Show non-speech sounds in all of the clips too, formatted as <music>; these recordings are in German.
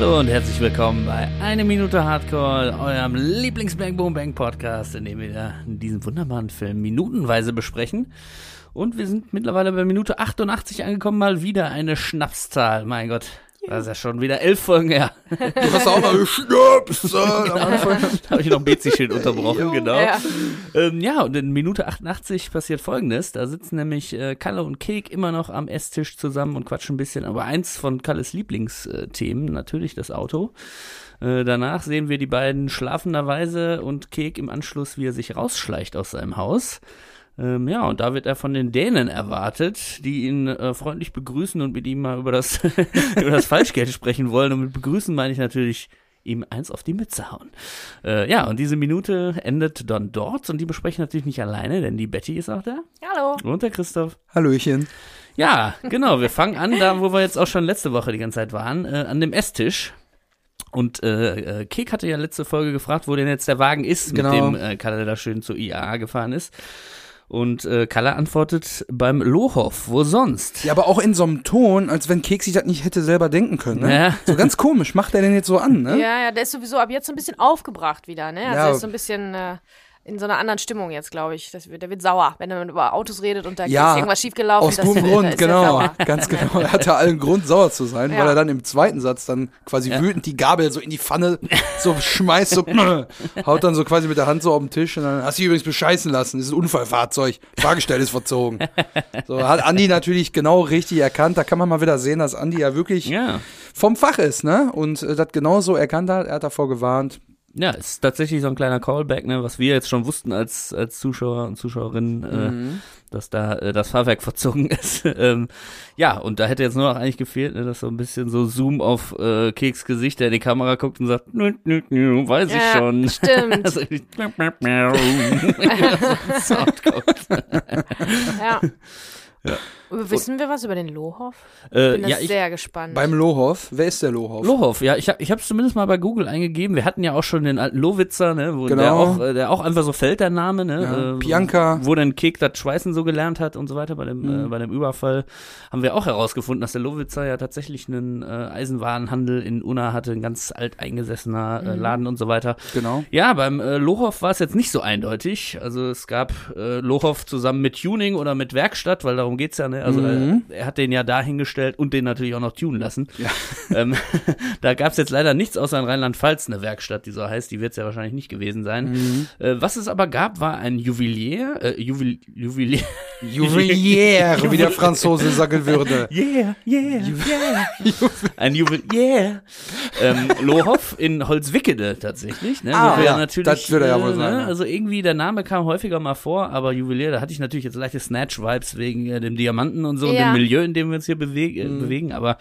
Hallo und herzlich willkommen bei Eine Minute Hardcore, eurem Lieblings-Bang Boom Bang Podcast, in dem wir diesen wunderbaren Film minutenweise besprechen. Und wir sind mittlerweile bei Minute 88 angekommen, mal wieder eine Schnapszahl. Mein Gott, das ist ja schon wieder elf Folgen her. Du hast auch mal geschnapst. da habe ich noch ein Bezi-Schild unterbrochen, Jo. genau. Ja. Ähm, ja, und in Minute 88 passiert folgendes. Da sitzen nämlich äh, Kalle und Kek immer noch am Esstisch zusammen und quatschen ein bisschen. Aber eins von Kalles Lieblingsthemen, natürlich das Auto. Äh, danach sehen wir die beiden schlafenderweise und Kek im Anschluss, wie er sich rausschleicht aus seinem Haus. Ähm, ja, und da wird er von den Dänen erwartet, die ihn äh, freundlich begrüßen und mit ihm mal über das, <laughs> über das Falschgeld sprechen wollen. Und mit begrüßen meine ich natürlich ihm eins auf die Mütze hauen. Äh, ja, und diese Minute endet dann dort und die besprechen natürlich nicht alleine, denn die Betty ist auch da Hallo. und der Christoph. Hallöchen. Ja, genau, wir fangen an, da wo wir jetzt auch schon letzte Woche die ganze Zeit waren, äh, an dem Esstisch. Und äh, äh, Kek hatte ja letzte Folge gefragt, wo denn jetzt der Wagen ist, Genau. mit dem äh, Kalle da schön zur IAA gefahren ist. Und äh, Kalle antwortet beim Lohoff, wo sonst? Ja, aber auch in so einem Ton, als wenn Kek sich das nicht hätte selber denken können. Ne? Ja. So ganz komisch, macht er denn jetzt so an, ne? Ja, ja, der ist sowieso ab jetzt so ein bisschen aufgebracht wieder, ne? Also Ja. ist so ein bisschen äh, in so einer anderen Stimmung jetzt, glaube ich. Das wird, der wird sauer, wenn er über Autos redet und da Ja, ist irgendwas schiefgelaufen. Aus das gutem Grund, ist er genau. <laughs> Ganz genau. Er hatte allen Grund, sauer zu sein, Ja. weil er dann im zweiten Satz dann quasi wütend die Gabel so in die Pfanne so schmeißt, so <laughs> haut dann so quasi mit der Hand so auf den Tisch und dann hast du dich übrigens bescheißen lassen. Das ist ein Unfallfahrzeug. Fahrgestell ist verzogen. So hat Andi natürlich genau richtig erkannt. Da kann man mal wieder sehen, dass Andi ja wirklich Ja. vom Fach ist, ne? Und äh, das genauso erkannt hat. Er hat davor gewarnt. Ja, ist tatsächlich so ein kleiner Callback, ne, was wir jetzt schon wussten als, als Zuschauer und Zuschauerinnen, äh, dass da äh, das Fahrwerk <laughs> verzogen ist. ähm, ja, und da hätte jetzt nur noch eigentlich gefehlt, ne, dass so ein bisschen so Zoom auf äh, Keks Gesicht, der in die Kamera guckt und sagt, nö, nö, nö, weiß ich Ja, schon. <laughs> stimmt. Also, <laughs> kommt. Ja. Wissen wir was über den Lohoff? äh, Bin das ja, ich, sehr gespannt. Beim Lohoff, wer ist der Lohoff? Lohoff, ja, ich habe ich hab's zumindest mal bei Google eingegeben. Wir hatten ja auch schon den alten Lowitzer, ne, wo der Genau. auch äh, der auch einfach so fällt der Name, ne? Ja, äh, Pianka. Wo dann Kek das Schweißen so gelernt hat und so weiter bei dem Mhm. äh, bei dem Überfall, haben wir auch herausgefunden, dass der Lowitzer ja tatsächlich einen äh, Eisenwarenhandel in Unna hatte, ein ganz alteingesessener äh, Laden und so weiter. Genau. Ja, beim äh, Lohoff war es jetzt nicht so eindeutig. Also es gab äh, Lohoff zusammen mit Tuning oder mit Werkstatt, weil darum geht's ja, ne? Also Mhm. äh, er hat den ja dahingestellt und den natürlich auch noch tunen lassen. <laughs> Ähm, <laughs> da gab's jetzt leider nichts außer in Rheinland-Pfalz eine Werkstatt, die so heißt. Die wird's ja wahrscheinlich nicht gewesen sein. Mhm. Äh, was es aber gab, war ein Juwelier, äh, Juwel, Juwelier. Juwelier, wie der Franzose <laughs> sagen würde. Yeah, yeah, yeah. Ein Juwelier. ähm, Lohoff in Holzwickede tatsächlich. Ne? Ah, ja, natürlich, das würde ja wohl äh, sein, Ne? ja. Also irgendwie der Name kam häufiger mal vor, aber Juwelier, da hatte ich natürlich jetzt leichte Snatch-Vibes wegen äh, dem Diamanten und so und Ja. dem Milieu, in dem wir uns hier beweg äh, Mhm. bewegen, aber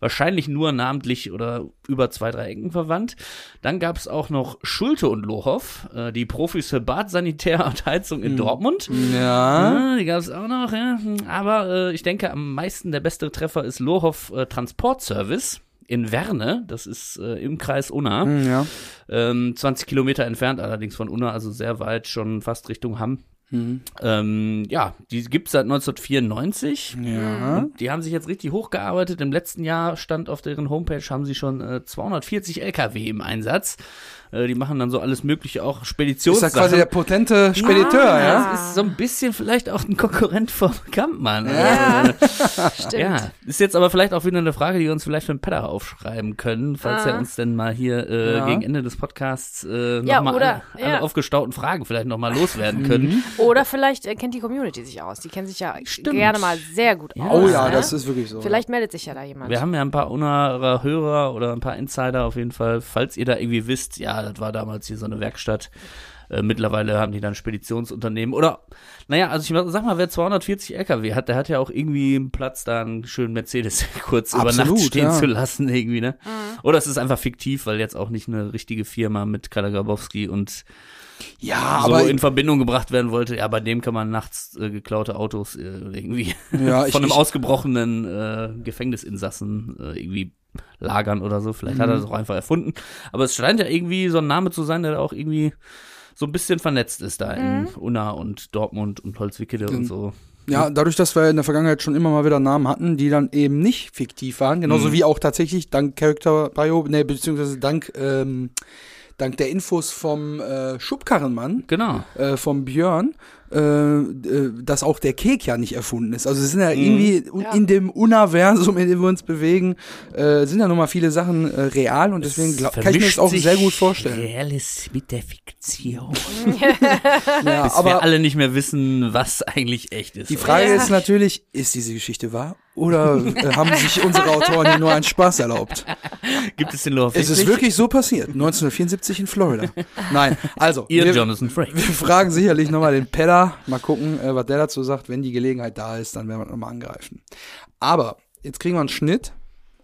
wahrscheinlich nur namentlich oder über zwei, drei Ecken verwandt. Dann gab es auch noch Schulte und Lohoff, äh, die Profis für Bad, Sanitär und Heizung Mhm. in Dortmund. Ja. Ja, die gab es auch noch, ja. Aber äh, ich denke, am meisten der beste Treffer ist Lohoff äh, Transportservice in Werne. Das ist äh, im Kreis Unna. Hm, ja. Ähm, 20 Kilometer entfernt allerdings von Unna, also sehr weit, schon fast Richtung Hamm. Hm. Ähm, ja, die gibt's seit 1994. Ja. Die haben sich jetzt richtig hochgearbeitet. Im letzten Jahr stand auf deren Homepage, haben sie schon äh, 240 LKW im Einsatz. Äh, die machen dann so alles mögliche, auch Ist Speditionssachen. ja quasi der potente Spediteur, ja, ja? Das ist so ein bisschen vielleicht auch ein Konkurrent vom <laughs> Kampmann. Ja. Also, <laughs> Stimmt. ja, ist jetzt aber vielleicht auch wieder eine Frage, die wir uns vielleicht für den Pedder aufschreiben können, falls Ah. er uns denn mal hier äh, Ja. gegen Ende des Podcasts äh, Ja, nochmal alle, alle aufgestauten Fragen vielleicht nochmal loswerden können. Oder vielleicht äh, kennt die Community sich aus. Die kennen sich ja Stimmt. gerne mal sehr gut Ja. aus. Oh ja, ne? das ist wirklich so. Vielleicht meldet sich ja da jemand. Wir haben ja ein paar unserer Hörer oder ein paar Insider auf jeden Fall. Falls ihr da irgendwie wisst, ja, das war damals hier so eine Werkstatt. Äh, mittlerweile haben die dann Speditionsunternehmen. Oder, naja, also ich sag mal, wer 240 LKW hat, der hat ja auch irgendwie einen Platz, da einen schönen Mercedes <laughs> kurz über Absolut, Nacht stehen ja. zu lassen, irgendwie, ne? Oder es ist einfach fiktiv, weil jetzt auch nicht eine richtige Firma mit Kalle Grabowski und ja, so aber in Verbindung gebracht werden wollte. Ja, bei dem kann man nachts äh, geklaute Autos äh, irgendwie ja, <laughs> ich, von einem ich, ausgebrochenen äh, Gefängnisinsassen äh, irgendwie lagern oder so. Vielleicht hat Mhm. er das auch einfach erfunden. Aber es scheint ja irgendwie so ein Name zu sein, der auch irgendwie so ein bisschen vernetzt ist da in Unna und Dortmund und Holzwickede und so. Ja, dadurch, dass wir in der Vergangenheit schon immer mal wieder Namen hatten, die dann eben nicht fiktiv waren, genauso Mhm. wie auch tatsächlich dank Character Bio, nee, beziehungsweise dank, ähm, dank der Infos vom äh, Schubkarrenmann, Genau. äh, vom Björn, dass auch der Kek ja nicht erfunden ist. Also es sind ja irgendwie un- Ja. in dem Universum, in dem wir uns bewegen, äh, sind ja nun mal viele Sachen äh, real und deswegen glaub, kann ich mir das auch sehr gut vorstellen. Reales mit der Fiktion. <laughs> Ja, Bis wir aber alle nicht mehr wissen, was eigentlich echt ist. die Frage Ja. ist natürlich, ist diese Geschichte wahr oder äh, haben sich unsere Autoren hier nur einen Spaß erlaubt? Gibt es den Lore Es ist wirklich so passiert, 1974 in Florida. Nein, also Ihr wir, Jonathan Frakes. wir fragen sicherlich nochmal den Pedder, mal gucken, äh, was der dazu sagt. Wenn die Gelegenheit da ist, dann werden wir nochmal angreifen. Aber jetzt kriegen wir einen Schnitt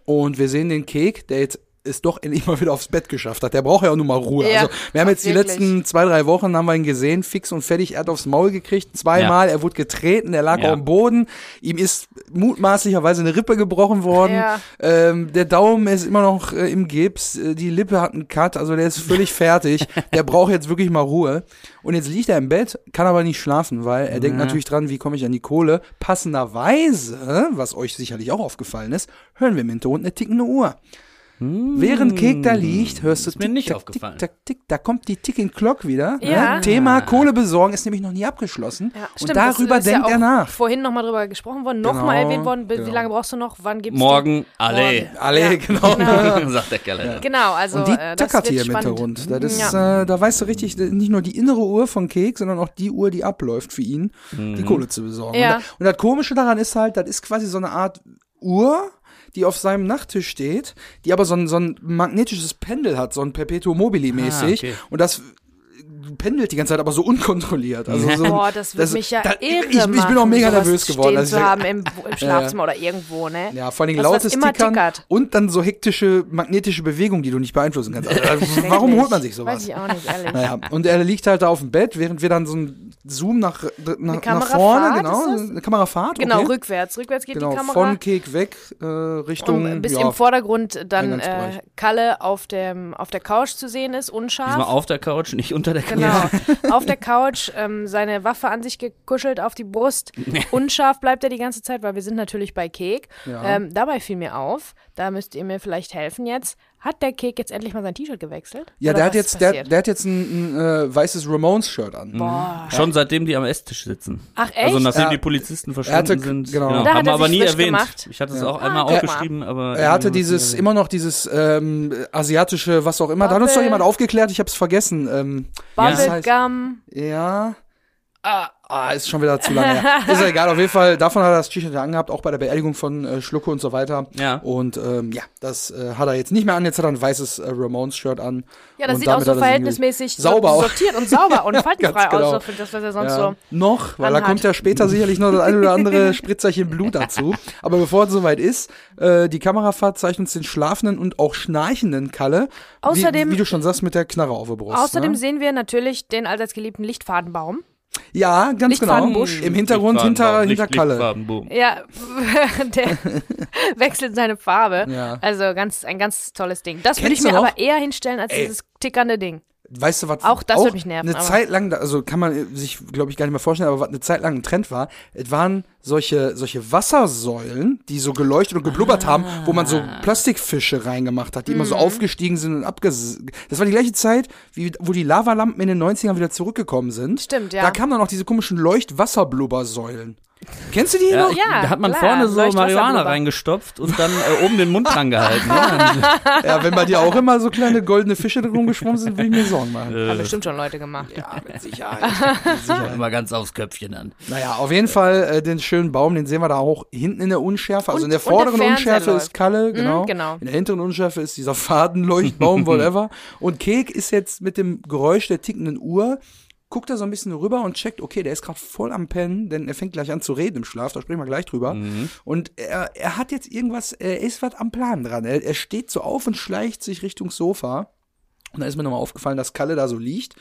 und wir sehen den Kek, der jetzt es doch endlich mal wieder aufs Bett geschafft hat. Der braucht ja auch nur mal Ruhe. Ja, also wir haben jetzt die wirklich. letzten zwei, drei Wochen haben wir ihn gesehen, fix und fertig. Er hat aufs Maul gekriegt, zweimal. Er wurde getreten, er lag Ja. auf dem Boden. Ihm ist mutmaßlicherweise eine Rippe gebrochen worden. Ja. Ähm, der Daumen ist immer noch äh, im Gips. Äh, die Lippe hat einen Cut, also der ist völlig fertig. <laughs> Der braucht jetzt wirklich mal Ruhe. Und jetzt liegt er im Bett, kann aber nicht schlafen, weil er denkt Ja. natürlich dran, wie komme ich an die Kohle. Passenderweise, was euch sicherlich auch aufgefallen ist, hören wir im Hintergrund eine tickende Uhr. Während Kek da liegt, hörst du Ist mir nicht tick, aufgefallen. Tick, tick, tick, da kommt die Ticking Clock wieder. Ja. Ne? Thema Kohle besorgen ist nämlich noch nie abgeschlossen. Ja, und stimmt, das darüber ist ja denkt auch er nach. Vorhin nochmal drüber gesprochen worden, Genau, nochmal erwähnt worden. Wie genau. lange brauchst du noch? Wann gibt's Morgen, alle. Alle, Ja. genau. <laughs> <laughs> sagt der Kerl. Den? Genau, also Und die äh, das tackert hier im. Hintergrund. Das ist, Ja. äh, da weißt du richtig, nicht nur die innere Uhr von Kek, sondern auch die Uhr, die abläuft für ihn, die Kohle zu besorgen. Ja. Und, da, und das Komische daran ist halt, das ist quasi so eine Art Uhr, die auf seinem Nachttisch steht, die aber so ein, so ein magnetisches Pendel hat, so ein Perpetuum mobile mäßig. Ah, okay. Und das pendelt die ganze Zeit aber so unkontrolliert. Also so, <laughs> Boah, das wird das- mich ja da- irre ich- ich bin auch mega nervös geworden, Stehen als zu ich- haben im, <laughs> im Schlafzimmer oder irgendwo, ne? Ja, vor allem was lautes immer Tickern tickert. und dann so hektische magnetische Bewegungen, die du nicht beeinflussen kannst. Also, <laughs> warum holt man sich sowas? Weiß ich auch nicht, ehrlich. Naja, und er liegt halt da auf dem Bett, während wir dann so ein Zoom nach, nach, nach vorne, genau, eine Kamerafahrt. Genau, okay. rückwärts. Rückwärts geht genau, die Kamera. von Kek weg, äh, Richtung, um, bis ja, im Vordergrund dann äh, Kalle auf, dem, auf der Couch zu sehen ist, unscharf. Diesmal auf der Couch, nicht unter der Kamera. Genau. <laughs> Auf der Couch, ähm, seine Waffe an sich gekuschelt auf die Brust. Unscharf bleibt er die ganze Zeit, weil wir sind natürlich bei Kek. Ja. Ähm, dabei fiel mir auf, da müsst ihr mir vielleicht helfen jetzt. Hat der Kek jetzt endlich mal sein T-Shirt gewechselt? ja, Oder der hat jetzt, der, der hat jetzt ein, ein äh, weißes Ramones-Shirt an. Boah. Schon seitdem die am Esstisch sitzen. Ach, echt? Also nachdem Ja. die Polizisten hatte- verschwunden sind. genau. Da hat haben wir er aber sich nie erwähnt. gemacht. Ich hatte es Ja. auch einmal Ah, guck mal. aufgeschrieben, aber. Er hatte dieses, immer noch dieses ähm, asiatische, was auch immer. Da hat uns doch Bubble. jemand aufgeklärt, ich hab's vergessen. Ähm, das heißt- Bubblegum. Ja. Ah, ah, ist schon wieder zu lange her. <laughs> Ist ja egal, auf jeden Fall, davon hat er das T-Shirt ja angehabt, auch bei der Beerdigung von äh, Schlucke und so weiter. Ja. Und ähm, ja, das äh, hat er jetzt nicht mehr an, jetzt hat er ein weißes äh, Ramones-Shirt an. Ja, das Und sieht auch so er verhältnismäßig Sauber aus. sortiert und sauber und <laughs> faltenfrei genau. aus, das, was er sonst Ja, so. noch, weil da anhat. kommt ja später sicherlich noch das ein oder andere <laughs> Spritzerchen Blut dazu. Aber bevor es soweit ist, äh, die Kamerafahrt zeigt uns den schlafenden und auch schnarchenden Kalle. Außerdem- wie, wie du schon sagst, mit der Knarre auf der Brust. Außerdem ne? sehen wir natürlich den allseits geliebten Lichtfadenbaum. Ja, ganz genau. Im Hintergrund hinter, hinter Kalle. Ja, <laughs> der <laughs> wechselt seine Farbe. Ja. Also ganz, ein ganz tolles Ding. Das würde ich mir noch? aber eher hinstellen als Ey. dieses tickernde Ding. Weißt du, was Auch das wird mich nerven, Eine aber- Zeit lang, also kann man sich, glaube ich, gar nicht mehr vorstellen, aber was eine Zeit lang ein Trend war, es waren solche, solche Wassersäulen, die so geleuchtet und geblubbert haben, wo man so Ah. Plastikfische reingemacht hat, die immer so Mhm. aufgestiegen sind und abges... Das war die gleiche Zeit, wie, wo die Lavalampen in den 90ern wieder zurückgekommen sind. Stimmt, ja. Da kamen dann auch diese komischen Leuchtwasserblubbersäulen. Kennst du die Ja, noch? Ja, da hat man klar, vorne so. Marihuana reingestopft und dann äh, oben den Mund dran gehalten. ne? <laughs> Ja, wenn bei dir auch immer so kleine goldene Fische drin rumgeschwommen sind, würde ich mir Sorgen machen. Äh, Haben bestimmt schon Leute gemacht. Ja, mit <laughs> Sicherheit. Mit Sicherheit. Immer ganz aufs Köpfchen an. Naja, auf jeden Fall äh, den schönen Baum, den sehen wir da auch hinten in der Unschärfe. Also Und- in der der vorderen Fernseher Unschärfe läuft. ist Kalle, genau. genau. In der hinteren Unschärfe ist dieser Fadenleuchtbaum, <laughs> whatever. Und Kek ist jetzt mit dem Geräusch der tickenden Uhr, guckt er so ein bisschen rüber und checkt, okay, der ist gerade voll am Pennen, denn er fängt gleich an zu reden im Schlaf, da sprechen wir gleich drüber. Und er, er hat jetzt irgendwas, er ist was am Plan dran. Er, er steht so auf und schleicht sich Richtung Sofa. Und da ist mir nochmal aufgefallen, dass Kalle da so liegt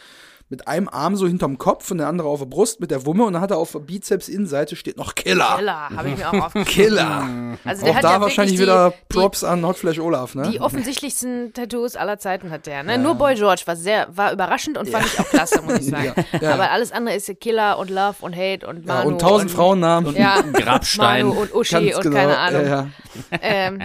mit einem Arm so hinterm Kopf und der andere auf der Brust mit der Wumme und dann hat er auf der Bizeps-Innenseite steht noch Killer. Killer, habe ich mir auch <laughs> aufgeschrieben. Killer. Also der Auch hat da ja wahrscheinlich wirklich wieder die, Props an Hotflash Olaf, ne? Die, die offensichtlichsten Tattoos aller Zeiten hat der. Ne? Nur Boy George war sehr, war überraschend und fand ich auch klasse, muss ich <laughs> sagen. Ja, ja. Aber alles andere ist ja Killer und Love und Hate und ja, Manu. und tausend Frauennamen. Ja, Grabstein. Manu und Uschi Ganz und genau. keine Ahnung. Ja, ja. Ähm,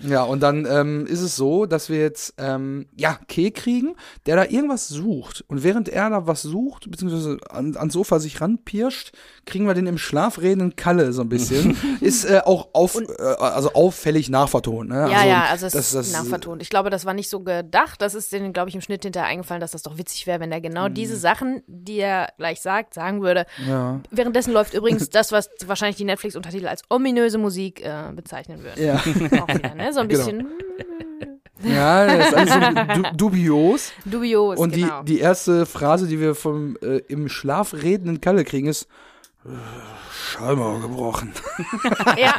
ja. Und dann ähm, ist es so, dass wir jetzt ähm, ja Keh kriegen, der da irgendwas sucht. Und während er da was sucht, beziehungsweise an, ans Sofa sich ranpirscht, kriegen wir den im Schlaf redenden Kalle so ein bisschen. <laughs> ist äh, auch auf, äh, also auffällig nachvertont. Ne? Ja, also, ja, also es das, ist das, nachvertont. Ich glaube, das war nicht so gedacht. Das ist denen, glaube ich, im Schnitt hinterher eingefallen, dass das doch witzig wäre, wenn er genau diese Sachen, die er gleich sagt, sagen würde. Mhm. Ja. Währenddessen läuft übrigens <laughs> das, was wahrscheinlich die Netflix-Untertitel als ominöse Musik äh, bezeichnen würden. Ja. Auch wieder, ne? So ein Genau. bisschen <laughs> ja, das ist alles so du dubios. dubios, Und genau. die, die erste Phrase, die wir vom äh, im Schlaf redenden Kalle kriegen, ist Schallmauer gebrochen. <laughs> ja,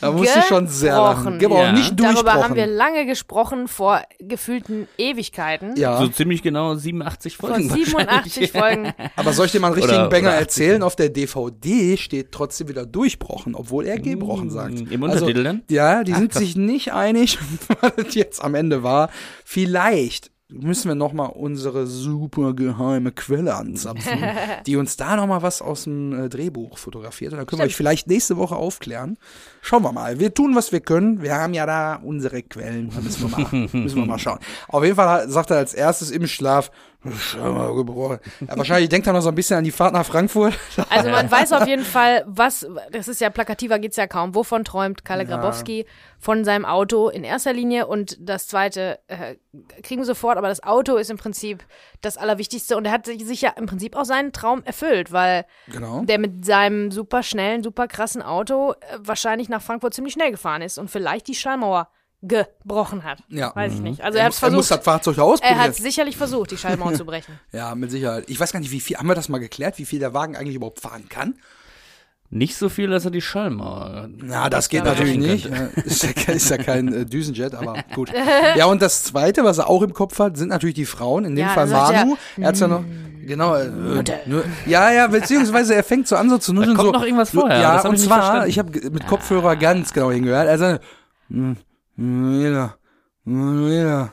Da musste ich schon sehr lachen. Gebrochen, Ja. nicht durchbrochen. darüber haben wir lange gesprochen, vor gefühlten Ewigkeiten. ja. So ziemlich genau 87 Vor Folgen. 87 Folgen. <laughs> Aber soll ich dir mal einen richtigen Oder- Banger oder 80. erzählen? Auf der DVD steht trotzdem wieder durchbrochen, obwohl er gebrochen sagt. Mm, Im Untertitel dann? Ja, die sind sich nicht einig, <laughs> was es jetzt am Ende war. Vielleicht müssen wir noch mal unsere super geheime Quelle anzapfen, <laughs> die uns da noch mal was aus dem äh, Drehbuch fotografiert. Und dann können wir euch vielleicht nächste Woche aufklären. Schauen wir mal. Wir tun, was wir können. Wir haben ja da unsere Quellen. Da müssen wir mal, <laughs> müssen wir mal schauen. Auf jeden Fall sagt er als erstes im Schlaf. Ja, wahrscheinlich denkt er noch so ein bisschen an die Fahrt nach Frankfurt. <laughs> Also man weiß auf jeden Fall, was, das ist ja plakativer geht's ja kaum. Wovon träumt Kalle Ja. Grabowski? Von seinem Auto in erster Linie und das zweite äh, kriegen wir sofort, aber das Auto ist im Prinzip das Allerwichtigste und er hat sich ja im Prinzip auch seinen Traum erfüllt, weil Genau. der mit seinem super schnellen, super krassen Auto äh, wahrscheinlich nach Frankfurt ziemlich schnell gefahren ist und vielleicht die Schallmauer gebrochen hat. Ja. Weiß ich nicht. Also er hat es er muss versucht. das Fahrzeug Er ausprobieren. hat sicherlich versucht, die Schallmauer <laughs> zu brechen. Ja, mit Sicherheit. Ich weiß gar nicht, wie viel, haben wir das mal geklärt, wie viel der Wagen eigentlich überhaupt fahren kann? Nicht so viel, dass er die Schallmauer. Na, das geht natürlich nicht. Ja, Ist ja, kein- ist ja kein äh, Düsenjet, aber <laughs> gut. Ja, und das Zweite, was er auch im Kopf hat, sind natürlich die Frauen. In dem Ja, Fall sagt er, Manu. Er hat's ja noch, genau. Äh, nur, ja, ja, beziehungsweise er fängt so an, so zu nuscheln. kommt so, noch irgendwas vorher, Ja, und ich zwar, verstanden. ich habe mit Kopfhörer ganz genau hingehört. Also, Manuela, Manuela.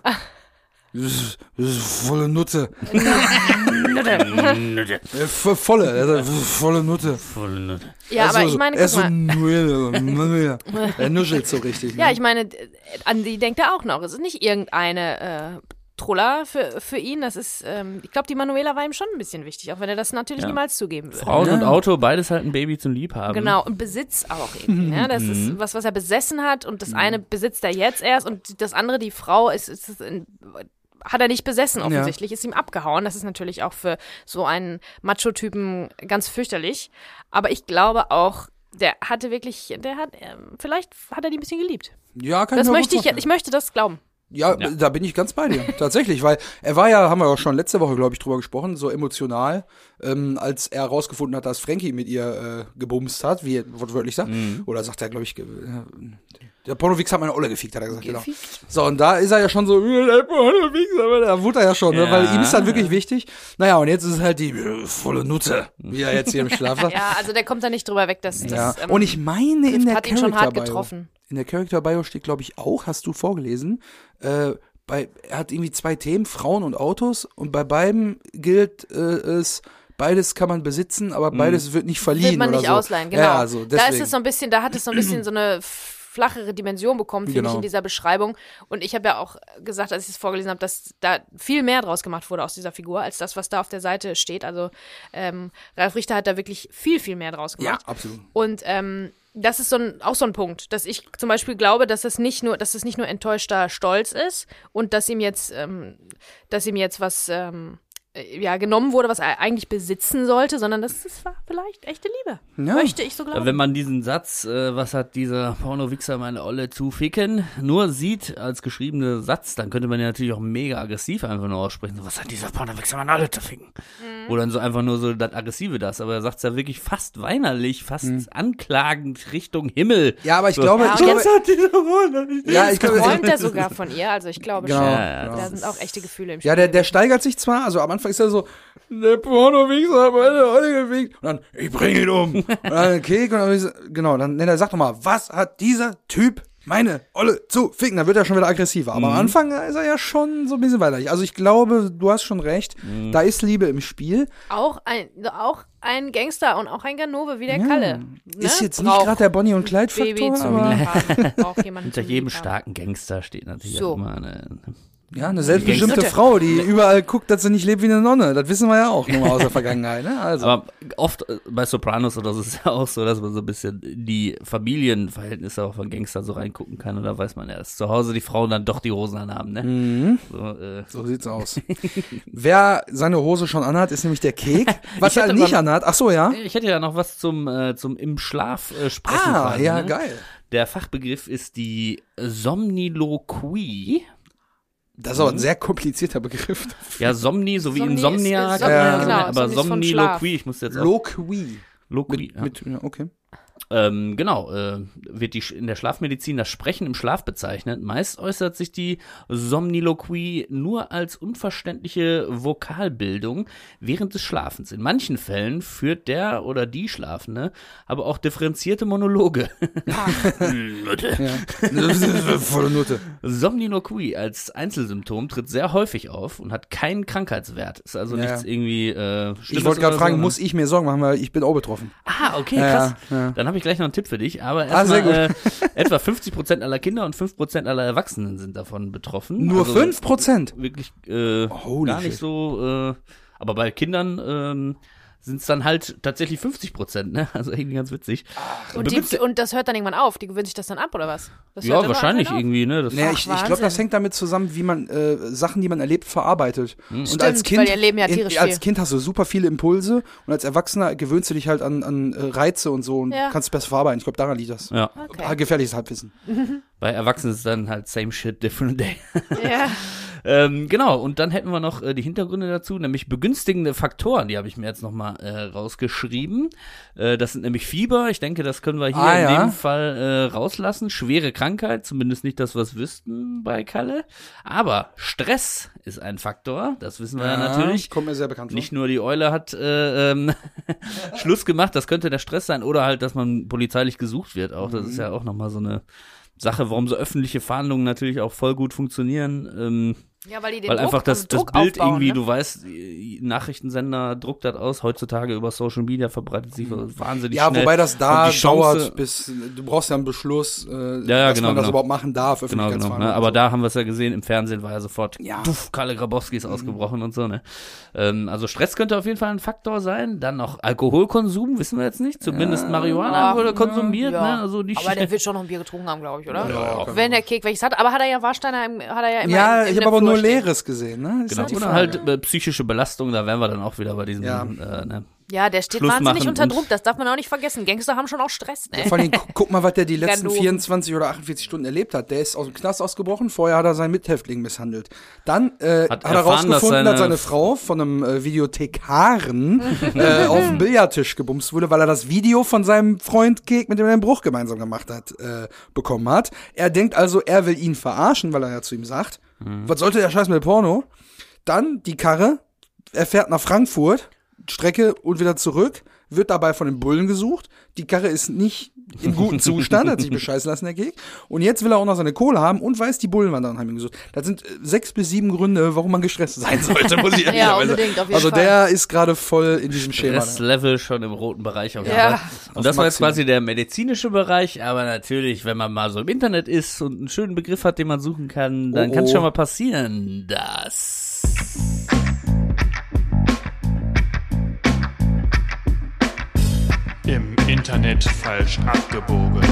Das ist, das ist volle Nutte. Äh, vo- volle, also volle Nutte. Ja, Also aber ich meine, er guck ist so mal. Er nuschelt so richtig. Ja, ne? ich meine, d- an die denkt er auch noch. Es ist nicht irgendeine äh, Truller für, für ihn. Das ist, ähm, ich glaube, die Manuela war ihm schon ein bisschen wichtig, auch wenn er das natürlich Ja. niemals zugeben würde. Frauen Ja. und Auto, beides halt ein Baby zum Liebhaben. Genau, und Besitz auch irgendwie. Ne? Das <laughs> Mhm. ist was, was er besessen hat und das eine besitzt er jetzt erst und das andere, die Frau, ist, ist, ist in, hat er nicht besessen offensichtlich, ist ihm abgehauen. Das ist natürlich auch für so einen Macho-Typen ganz fürchterlich. Aber ich glaube auch, der hatte wirklich, der hat, ähm, vielleicht hat er die ein bisschen geliebt. Ja, kann Das ich möchte gut ich, ich möchte das glauben. Ja, Ja. da bin ich ganz bei dir. Tatsächlich, weil er war ja, haben wir auch schon letzte Woche, glaube ich, drüber gesprochen, so emotional, ähm, als er herausgefunden hat, dass Frankie mit ihr äh, gebumst hat, wie er wortwörtlich sagt. Mhm. Oder sagt er, glaube ich, äh, der Pornowix hat meine Olle gefickt, hat er gesagt, genau. So, und da ist er ja schon so, äh, der Pornowix, aber da wurde er ja schon, ne, Ja. weil ihm ist das wirklich wichtig. Naja, und jetzt ist es halt die äh, volle Nutte, wie er jetzt hier im Schlaf sagt. Ja, also der kommt da nicht drüber weg, dass das Ja. ähm, und ich meine, in der hat ihn schon hart getroffen. In der Character Bio steht, glaube ich, auch, hast du vorgelesen, äh, bei, er hat irgendwie zwei Themen, Frauen und Autos, und bei beiden gilt äh, es, beides kann man besitzen, aber beides wird nicht verliehen Will man oder nicht so. ausleihen, genau. Ja, also da ist es so ein bisschen, da hat es so ein bisschen so eine flachere Dimension bekommen, finde Genau. ich, in dieser Beschreibung. Und ich habe ja auch gesagt, als ich es vorgelesen habe, dass da viel mehr draus gemacht wurde aus dieser Figur, als das, was da auf der Seite steht. Also ähm, Ralf Richter hat da wirklich viel, viel mehr draus ja, gemacht. absolut. Und ähm, das ist so ein, auch so ein Punkt, dass ich zum Beispiel glaube, dass es nicht nur, dass es nicht nur enttäuschter Stolz ist und dass ihm jetzt, ähm, dass ihm jetzt was ähm, äh, ja, genommen wurde, was er eigentlich besitzen sollte, sondern dass es war vielleicht echte Liebe. Ja. Möchte ich so glauben. Wenn man diesen Satz, äh, was hat dieser Porno-Wichser meine Olle zu ficken, nur sieht als geschriebenen Satz, dann könnte man ja natürlich auch mega aggressiv einfach nur aussprechen. So, was hat dieser Porno-Wichser meine Olle zu ficken? Mhm. Oder dann so einfach nur so das Aggressive das. Aber er sagt es ja wirklich fast weinerlich, fast anklagend Richtung Himmel. Ja, aber ich So. glaube, Ja, ich glaube, hat <laughs> dieser Porno? ja, ich glaube, Träumt er <laughs> sogar von ihr, also ich glaube Genau. schon. Ja, ja, Da das sind auch echte Gefühle im Spiel. Ja, der, der steigert sich zwar, also am Anfang Anfang ist er so, der Porno-Wichser hat meine Olle gewiegt. Und dann, ich bring ihn um. <laughs> und dann Kek und dann, genau, dann, dann sagt doch mal, was hat dieser Typ meine Olle zu ficken? Dann wird er schon wieder aggressiver. Aber am Anfang ist er ja schon so ein bisschen weinerlich. Also ich glaube, du hast schon recht, da ist Liebe im Spiel. Auch ein, auch ein Gangster und auch ein Ganove wie der Kalle. Ne? Ist jetzt nicht gerade der Bonnie und Clyde Faktor, aber <laughs> Hinter jedem starken Gangster steht natürlich So. auch immer eine. Ja, eine selbstbestimmte Frau, die überall guckt, dass sie nicht lebt wie eine Nonne. Das wissen wir ja auch nur mal aus der <laughs> Vergangenheit. Ne? Also. Aber oft äh, bei Sopranos oder so <laughs> ist es ja auch so, dass man so ein bisschen die Familienverhältnisse auch von Gangstern so reingucken kann. Und da weiß man ja, dass zu Hause die Frauen dann doch die Hosen anhaben, ne? Mhm. So, äh, So sieht's aus. <laughs> Wer seine Hose schon anhat, ist nämlich der Kek. Was er nicht anhat, ach so, ja. Ich hätte ja noch was zum, äh, zum im Schlaf äh, sprechen. Ah, quasi, ja, ne? geil. Der Fachbegriff ist die Somniloquie. Das ist aber ein sehr komplizierter Begriff. Ja, Somni, so wie Somni ist- Insomniac, ist- Somni, äh, genau, aber ist Somniloquie, ich muss jetzt auch Loqui. Loquie, ja. Mit, ja, okay. Ähm, genau, äh, wird die, in der Schlafmedizin das Sprechen im Schlaf bezeichnet. Meist äußert sich die Somniloquie nur als unverständliche Vokalbildung während des Schlafens. In manchen Fällen führt der oder die Schlafende aber auch differenzierte Monologe. <laughs> Volle Note. Somniloquie als Einzelsymptom tritt sehr häufig auf und hat keinen Krankheitswert. Ist also Ja, nichts irgendwie äh, Ich wollte gerade fragen, so, ne? muss ich mir Sorgen machen, weil ich bin auch betroffen. Ah, okay, krass. ja, ja. Dann habe ich gleich noch einen Tipp für dich. Aber Ah, erstmal, äh, etwa 50% aller Kinder und 5% aller Erwachsenen sind davon betroffen. Nur Also fünf Prozent. Wirklich äh, Holy gar nicht shit. so. Äh, aber bei Kindern ähm, sind es dann halt tatsächlich 50%, ne? Also irgendwie ganz witzig. Und, die, und das hört dann irgendwann auf. Die gewöhnt sich das dann ab, oder was? Das ja, wahrscheinlich irgendwie, ne? Das Naja, Ach, ich, ich glaube, das hängt damit zusammen, wie man äh, Sachen, die man erlebt, verarbeitet. Und Stimmt, als Kind, weil ihr Leben ja in, als. Kind hast du super viele Impulse und als Erwachsener gewöhnst du dich halt an, an äh, Reize und so und Ja. kannst es besser verarbeiten. Ich glaube, daran liegt das. ja. Okay. Gefährliches Halbwissen. <laughs> Bei Erwachsenen ist es dann halt same shit, different day. Ja. <laughs> Ähm, genau, und dann hätten wir noch äh, die Hintergründe dazu, nämlich begünstigende Faktoren, die habe ich mir jetzt nochmal äh, rausgeschrieben. Äh, das sind nämlich Fieber, ich denke, das können wir hier Ah, in ja. dem Fall äh, rauslassen. Schwere Krankheit, zumindest nicht, dass wir es wüssten bei Kalle. Aber Stress ist ein Faktor, das wissen wir ja, natürlich. Kommt mir sehr bekannt vor. Nicht nur die Eule hat äh, ähm, <laughs> Schluss gemacht, das könnte der Stress sein oder halt, dass man polizeilich gesucht wird auch. Das Mhm. ist ja auch nochmal so eine Sache, warum so öffentliche Fahndungen natürlich auch voll gut funktionieren. Ähm, ja, weil die den weil Druck, einfach das, also das Druck Bild aufbauen, irgendwie, ne? du weißt, Nachrichtensender druckt das aus. Heutzutage über Social Media verbreitet sich wahnsinnig Mhm. ja, schnell. wobei das da Chance- dauert, bis du brauchst ja einen Beschluss, äh, ja, dass genau, man das genau. überhaupt machen darf. Genau, genau. Ne? Aber so. da haben wir es ja gesehen, im Fernsehen war ja sofort, Ja. Mhm. puff, Kalle Grabowski ist ausgebrochen und so, ne? Ähm, also Stress könnte auf jeden Fall ein Faktor sein. Dann noch Alkoholkonsum, wissen wir jetzt nicht. Zumindest Marihuana Ach, wurde konsumiert, ja. ne? Also nicht Aber der wird schon noch ein Bier getrunken haben, glaube ich, oder? Ja, Wenn der Kek welches hat. Aber hat er ja Warsteiner, im, hat er ja immer ja, ich habe aber nur Leeres gesehen. Ne? Ist Genau, halt halt äh, psychische Belastung, da wären wir dann auch wieder bei diesem, Ja. äh, ne? Ja, der steht Schluss wahnsinnig machen unter Druck. Das darf man auch nicht vergessen. Gangster haben schon auch Stress, ne? Vor allem, gu- guck mal, was der die <laughs> letzten Ganoven. 24 oder 48 Stunden erlebt hat. Der ist aus dem Knast ausgebrochen, vorher hat er seinen Mithäftling misshandelt. Dann äh, hat, Hat er erfahren, dass rausgefunden, dass seine- seine Frau von einem äh, Videothekaren <laughs> äh, auf dem Billardtisch gebumst wurde, weil er das Video von seinem Freund Kek, mit dem er einen Bruch gemeinsam gemacht hat, äh, bekommen hat. Er denkt also, er will ihn verarschen, weil er ja zu ihm sagt, was sollte der Scheiß mit Porno? Dann die Karre, er fährt nach Frankfurt, Strecke und wieder zurück, wird dabei von den Bullen gesucht. Die Karre ist nicht im guten Zustand, hat sich <laughs> bescheißen lassen, der Geg. Und jetzt will er auch noch seine Kohle haben und weiß, die Bullen waren dann haben ihn gesucht. Das sind äh, sechs bis sieben Gründe, warum man gestresst sein sollte, muss ich <laughs> ehrlicherweise unbedingt, auf jeden Also Fall. der ist gerade voll in diesem Schema. Das Level schon im roten Bereich auf Ja. Und das war jetzt quasi der medizinische Bereich, aber natürlich, wenn man mal so im Internet ist und einen schönen Begriff hat, den man suchen kann, dann Oh, kann es oh. schon mal passieren, dass Internet falsch abgebogen.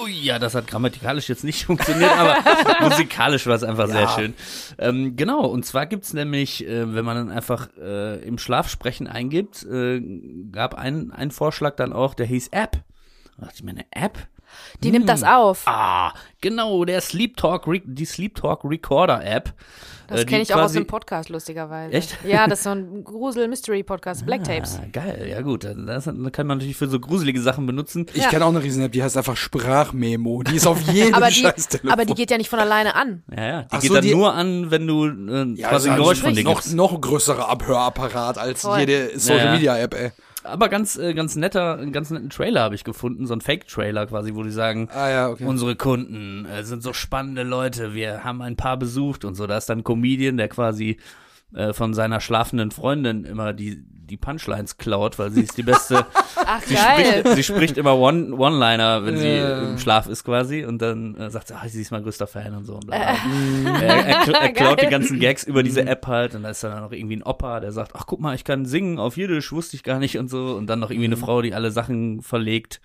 Ui, ja, das hat grammatikalisch jetzt nicht <laughs> funktioniert, aber <laughs> musikalisch war es einfach sehr schön. Ähm, genau, und zwar gibt's nämlich, äh, wenn man dann einfach äh, im Schlafsprechen eingibt, äh, gab ein, ein Vorschlag dann auch, der hieß App. Da dachte ich mir, eine App? Die nimmt das auf. Ah, genau, der Sleep Talk, Re- die Sleep Talk Recorder App. Das äh, kenne ich auch aus dem Podcast, lustigerweise. Echt? Ja, das ist so <laughs> ein Grusel-Mystery-Podcast, Black Tapes. Ah, geil, ja gut. Das kann man natürlich für so gruselige Sachen benutzen. Ich Ja. kenne auch eine Riesen-App, die heißt einfach Sprachmemo. Die ist auf jedem <laughs> Aber die, aber die geht ja nicht von alleine an. Ja, ja. Die Ach geht so, dann die- nur an, wenn du äh, ja, quasi ist ein Geräusch von dir noch, gibst. noch größerer Abhörapparat als Voll. jede Social-Media-App, ey. Aber ganz, äh, ganz netter, einen ganz netten Trailer habe ich gefunden, so ein Fake-Trailer quasi, wo die sagen, Ah ja, okay. unsere Kunden äh, sind so spannende Leute, wir haben ein paar besucht und so. Da ist dann ein Comedian, der quasi äh, von seiner schlafenden Freundin immer die, die Punchlines klaut, weil sie ist die beste. <laughs> Ach, sie, geil. spricht, sie spricht immer One- One-Liner, wenn sie Ja. im Schlaf ist quasi und dann äh, sagt sie, ah, sie ist mein größter Fan und so. Und bla, <laughs> bla. er, er, kl- er klaut die ganzen Gags über diese App halt und da ist dann noch irgendwie ein Opa, der sagt, ach guck mal, ich kann singen auf Jiddisch, wusste ich gar nicht und so und dann noch irgendwie eine Frau, die alle Sachen verlegt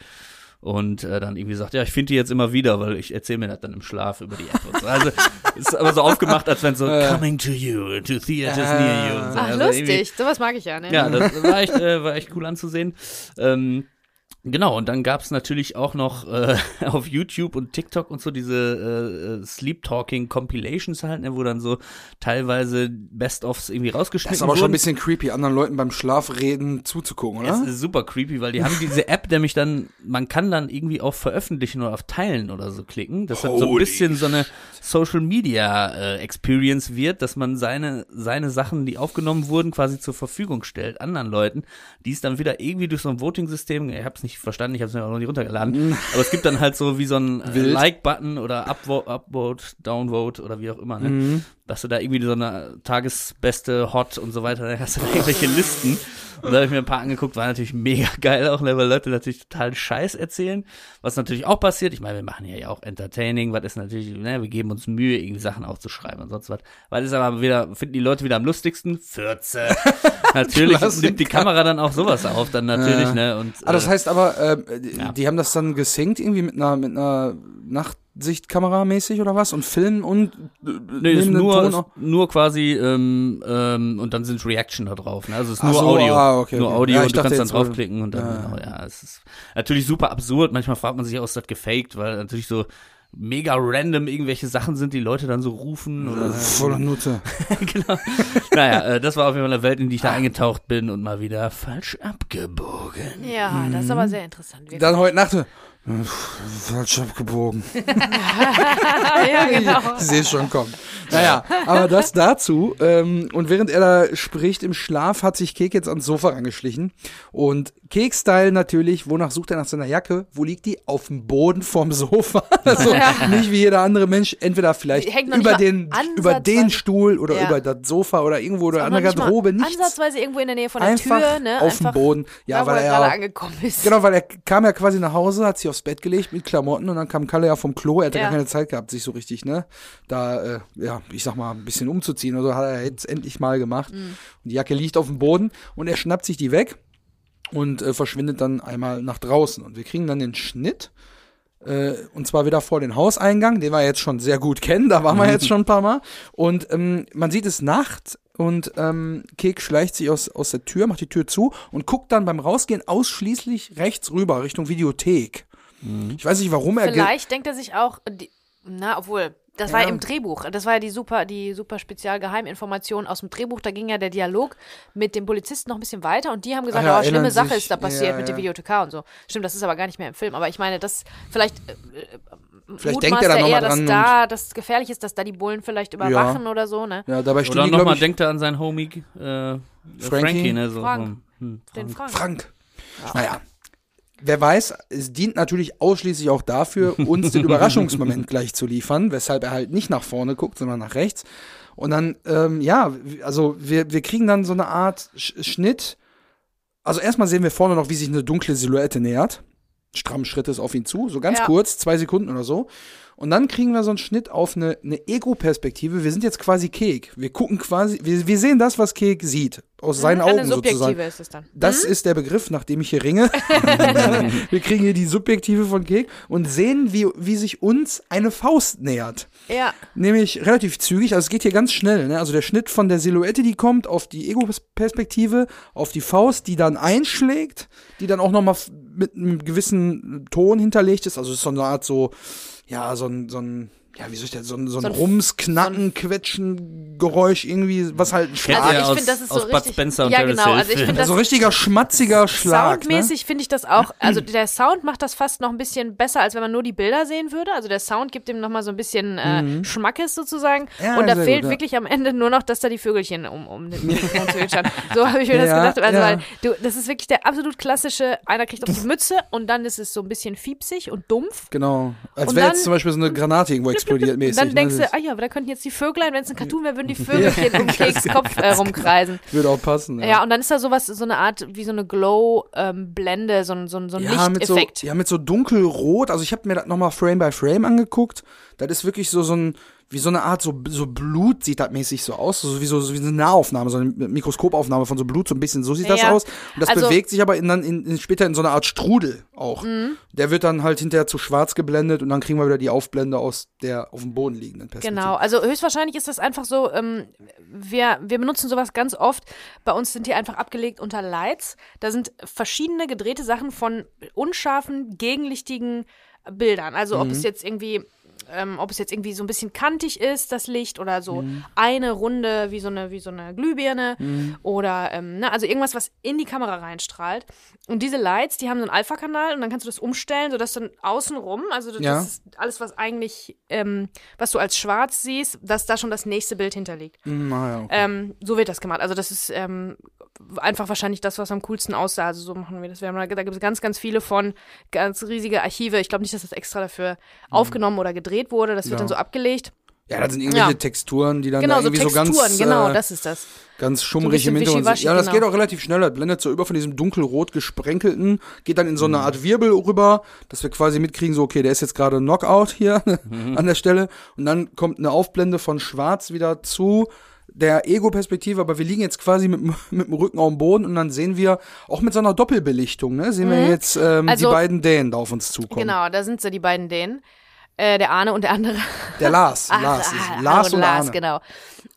und äh, dann irgendwie sagt, ja, ich finde die jetzt immer wieder, weil ich erzähle mir das dann im Schlaf über die App und so. Also <laughs> ist aber so aufgemacht, als wenn so coming to you, to theaters near you. Und so. Ach, Also lustig. Sowas mag ich ja, ne? ja, das war echt, äh, war echt cool anzusehen. Ähm, genau, und dann gab's natürlich auch noch äh, <laughs> auf YouTube und TikTok und so diese äh, Sleep Talking Compilations halt, ne, wo dann so teilweise Best-ofs irgendwie Das rausgeschnitten ist aber wurden. schon ein bisschen creepy, anderen Leuten beim Schlafreden zuzugucken, oder? ist super creepy, weil die haben diese App, nämlich dann, man kann dann irgendwie auf Veröffentlichen oder auf Teilen oder so klicken. Das hat so ein bisschen so eine Social Media äh, Experience wird, dass man seine, seine Sachen, die aufgenommen wurden, quasi zur Verfügung stellt, anderen Leuten, die es dann wieder irgendwie durch so ein Voting-System, ich hab's nicht verstanden, ich hab's mir auch noch nicht runtergeladen, aber es gibt dann halt so wie so ein äh. Like-Button oder Upvote, Upvote, Downvote oder wie auch immer, ne? Dass du da irgendwie so eine Tagesbeste, Hot und so weiter, da hast du da irgendwelche Listen. Und da habe ich mir ein paar angeguckt, war natürlich mega <laughs> geil auch, weil Leute natürlich total Scheiß erzählen. Was natürlich auch passiert, ich meine, wir machen ja auch Entertaining, was ist natürlich, ne, wir geben uns Mühe, irgendwie Sachen aufzuschreiben und sonst was. Was ist aber wieder, finden die Leute wieder am lustigsten? Fürze. <laughs> natürlich nimmt die Kamera dann auch sowas auf, dann natürlich, Ja. ne, und. Ah, das äh, heißt aber, äh, die, Ja. die haben das dann gesinkt irgendwie mit einer, mit einer Nachtsichtkamera mäßig oder was? Und filmen und äh, Nee, ist nur, ist nur quasi, ähm, ähm, und dann sind Reaction da drauf, ne? Also es ist Ach nur so, Audio. ah, okay, nur okay. Audio Ja, ich und du kannst dann draufklicken und dann, Ja. genau, ja, es ist natürlich super absurd. Manchmal fragt man sich auch, ist das gefaked, weil natürlich so mega random irgendwelche Sachen sind, die Leute dann so rufen oder Voller Nutte. <laughs> genau. Naja, äh, das war auf jeden Fall eine Welt, in die ich da eingetaucht bin und mal wieder falsch abgebogen. Ja, das ist aber sehr interessant. wirklich. Dann heute Nacht. Falsch abgebogen. <laughs> ja, genau. Ich sehe es schon kommen. Naja, aber das dazu. Ähm, und während er da spricht im Schlaf, hat sich Kek jetzt ans Sofa rangeschlichen. Und Kek-Style natürlich, wonach sucht er nach seiner Jacke? Wo liegt die? Auf dem Boden vorm Sofa. <laughs> Also nicht wie jeder andere Mensch, entweder vielleicht nicht über den, über den Stuhl oder Ja. über das Sofa oder irgendwo oder an der nicht Garderobe. Nichts. Ansatzweise irgendwo in der Nähe von der Einfach Tür, ne? auf dem Boden. Ja, weil er er gerade ja- angekommen ist. Genau, weil er kam ja quasi nach Hause, hat sich aufs Bett gelegt mit Klamotten und dann kam Kalle ja vom Klo. Er hatte Ja. gar keine Zeit gehabt, sich so richtig, ne, da, äh, ja, ich sag mal, ein bisschen umzuziehen. Also hat er jetzt endlich mal gemacht. Mhm. Und die Jacke liegt auf dem Boden und er schnappt sich die weg und äh, verschwindet dann einmal nach draußen. Und wir kriegen dann den Schnitt. Äh, und zwar wieder vor den Hauseingang, den wir jetzt schon sehr gut kennen, da waren wir jetzt schon ein paar Mal. Und ähm, man sieht es nachts und ähm, Kek schleicht sich aus, aus der Tür, macht die Tür zu und guckt dann beim Rausgehen ausschließlich rechts rüber, Richtung Videothek. Ich weiß nicht, warum er. Vielleicht denkt er sich auch, die, na, obwohl, das war Ja. ja im Drehbuch. Das war ja die super, die super Spezialgeheiminformation aus dem Drehbuch. Da ging ja der Dialog mit dem Polizisten noch ein bisschen weiter und die haben gesagt, ja, oh, schlimme Sache sich. ist da passiert Ja, mit ja. der Videothekar und so. Stimmt, das ist aber gar nicht mehr im Film. Aber ich meine, das vielleicht. Äh, Vielleicht mutmaßt denkt er da noch eher, mal dass dran da das gefährlich ist, dass da die Bullen vielleicht überwachen oder so, ne? Ja, dabei Oder stehen die, nochmal denkt er an seinen Homie äh, Frankie, ne? So, Frank. hm, Den Frank. Frank. Naja. Wer weiß, es dient natürlich ausschließlich auch dafür, <laughs> uns den Überraschungsmoment gleich zu liefern, weshalb er halt nicht nach vorne guckt, sondern nach rechts. Und dann, ähm, ja, also wir, wir kriegen dann so eine Art Sch Schnitt. Also erstmal sehen wir vorne noch, wie sich eine dunkle Silhouette nähert. Stramm Schritt ist auf ihn zu, so ganz Ja. kurz, zwei Sekunden oder so. Und dann kriegen wir so einen Schnitt auf eine, eine Ego-Perspektive. Wir sind jetzt quasi Kek. Wir gucken quasi, wir, wir sehen das, was Kek sieht. Aus seinen Eine Augen subjektive sozusagen. ist es dann. Das ist der Begriff, nach dem ich hier ringe. <laughs> wir kriegen hier die Subjektive von Kek und sehen, wie, wie sich uns eine Faust nähert. Ja. Nämlich relativ zügig, also es geht hier ganz schnell. Ne? Also der Schnitt von der Silhouette, die kommt, auf die Ego-Perspektive, auf die Faust, die dann einschlägt, die dann auch nochmal mit einem gewissen Ton hinterlegt ist. Also es ist so eine Art so, ja, so ein, so ein ja, wie soll ich das, so ein, so ein So ein- Rums, Knacken, Quetschen, Geräusch irgendwie, was halt ein Schlag Also ich aus- finde, das ist so aus Bud richtig. Spencer und ja, genau. Also ich finde Film. das so richtiger schmatziger Schlag. Ne? Soundmäßig finde ich das auch, also der Sound macht das fast noch ein bisschen besser, als wenn man nur die Bilder sehen würde. Also der Sound gibt dem nochmal so ein bisschen äh, Schmackes sozusagen. Mhm. Ja, und da fehlt gut, ja. wirklich am Ende nur noch, dass da die Vögelchen um, um den Mikrofon <laughs> zwitschern. So habe ich mir das Ja, gedacht. Also ja. weil du, das ist wirklich der absolut klassische, einer kriegt auf die <laughs> Mütze und dann ist es so ein bisschen fiepsig und dumpf. Genau. Als wäre jetzt zum Beispiel so eine Granate irgendwo explodiert Und mäßig. dann ne? denkst Das du, ah ja, aber da könnten jetzt die Vöglein, wenn es ein Cartoon wäre, würden die <laughs> Vögelchen um <laughs> Keks Kopf äh, rumkreisen. würde auch passen. Ja, und dann ist da sowas, so eine Art, wie so eine Glow-Blende, so ein, so ein, so ein Ja, mit so, Lichteffekt. ja, mit so dunkelrot. Also ich habe mir das nochmal Frame by Frame angeguckt. Das ist wirklich so, so ein, wie so eine Art, so, so Blut sieht das mäßig so aus. So wie, so, so wie eine Nahaufnahme, so eine Mikroskopaufnahme von so Blut, so ein bisschen. So sieht das Ja. aus. Und das Also- bewegt sich aber in, dann in, in, später in so eine Art Strudel auch. Mhm. Der wird dann halt hinterher zu schwarz geblendet und dann kriegen wir wieder die Aufblende aus der auf dem Boden liegenden Perspektive. Genau, also höchstwahrscheinlich ist das einfach so, ähm, wir, wir benutzen sowas ganz oft. Bei uns sind die einfach abgelegt unter Lights. Da sind verschiedene gedrehte Sachen von unscharfen, gegenlichtigen Bildern. Also ob es jetzt irgendwie. Ähm, ob es jetzt irgendwie so ein bisschen kantig ist, das Licht, oder so eine Runde wie so eine, wie so eine Glühbirne oder ähm, ne, also irgendwas, was in die Kamera reinstrahlt. Und diese Lights, die haben so einen Alpha-Kanal und dann kannst du das umstellen, sodass dann außenrum, also das Ja. ist alles, was eigentlich, ähm, was du als schwarz siehst, dass da schon das nächste Bild hinterliegt. Hm, ah, ja, okay. Ähm, so wird das gemacht. Also das ist ähm, einfach wahrscheinlich das, was am coolsten aussah. Also so machen wir das. Wir haben da, da gibt es ganz, ganz viele von, ganz riesige Archive. Ich glaube nicht, dass das extra dafür aufgenommen oder gedreht wurde. Das wird Ja. dann so abgelegt. ja, das sind irgendwelche ja. Texturen, die dann Genau, da so irgendwie Texturen, so ganz, genau, äh, das ist das. ganz schummrig bisschen im Hintergrund sind. Ja, das genau. geht auch relativ schnell. Das blendet so über von diesem dunkelrot gesprenkelten, geht dann in so eine Art Wirbel rüber, dass wir quasi mitkriegen, so, okay, der ist jetzt gerade Knockout hier <laughs> an der Stelle. Und dann kommt eine Aufblende von schwarz wieder zu der Ego-Perspektive, aber wir liegen jetzt quasi mit, dem- <laughs> mit dem Rücken auf dem Boden und dann sehen wir, auch mit so einer Doppelbelichtung, ne, sehen wir jetzt ähm, Also- die beiden Dänen da auf uns zukommen. Genau, da sind so die beiden Dänen. Äh, der Arne und der andere. Der Lars, Ach, <laughs> Lars, ah, ist, Lars und Lars, Arne. genau.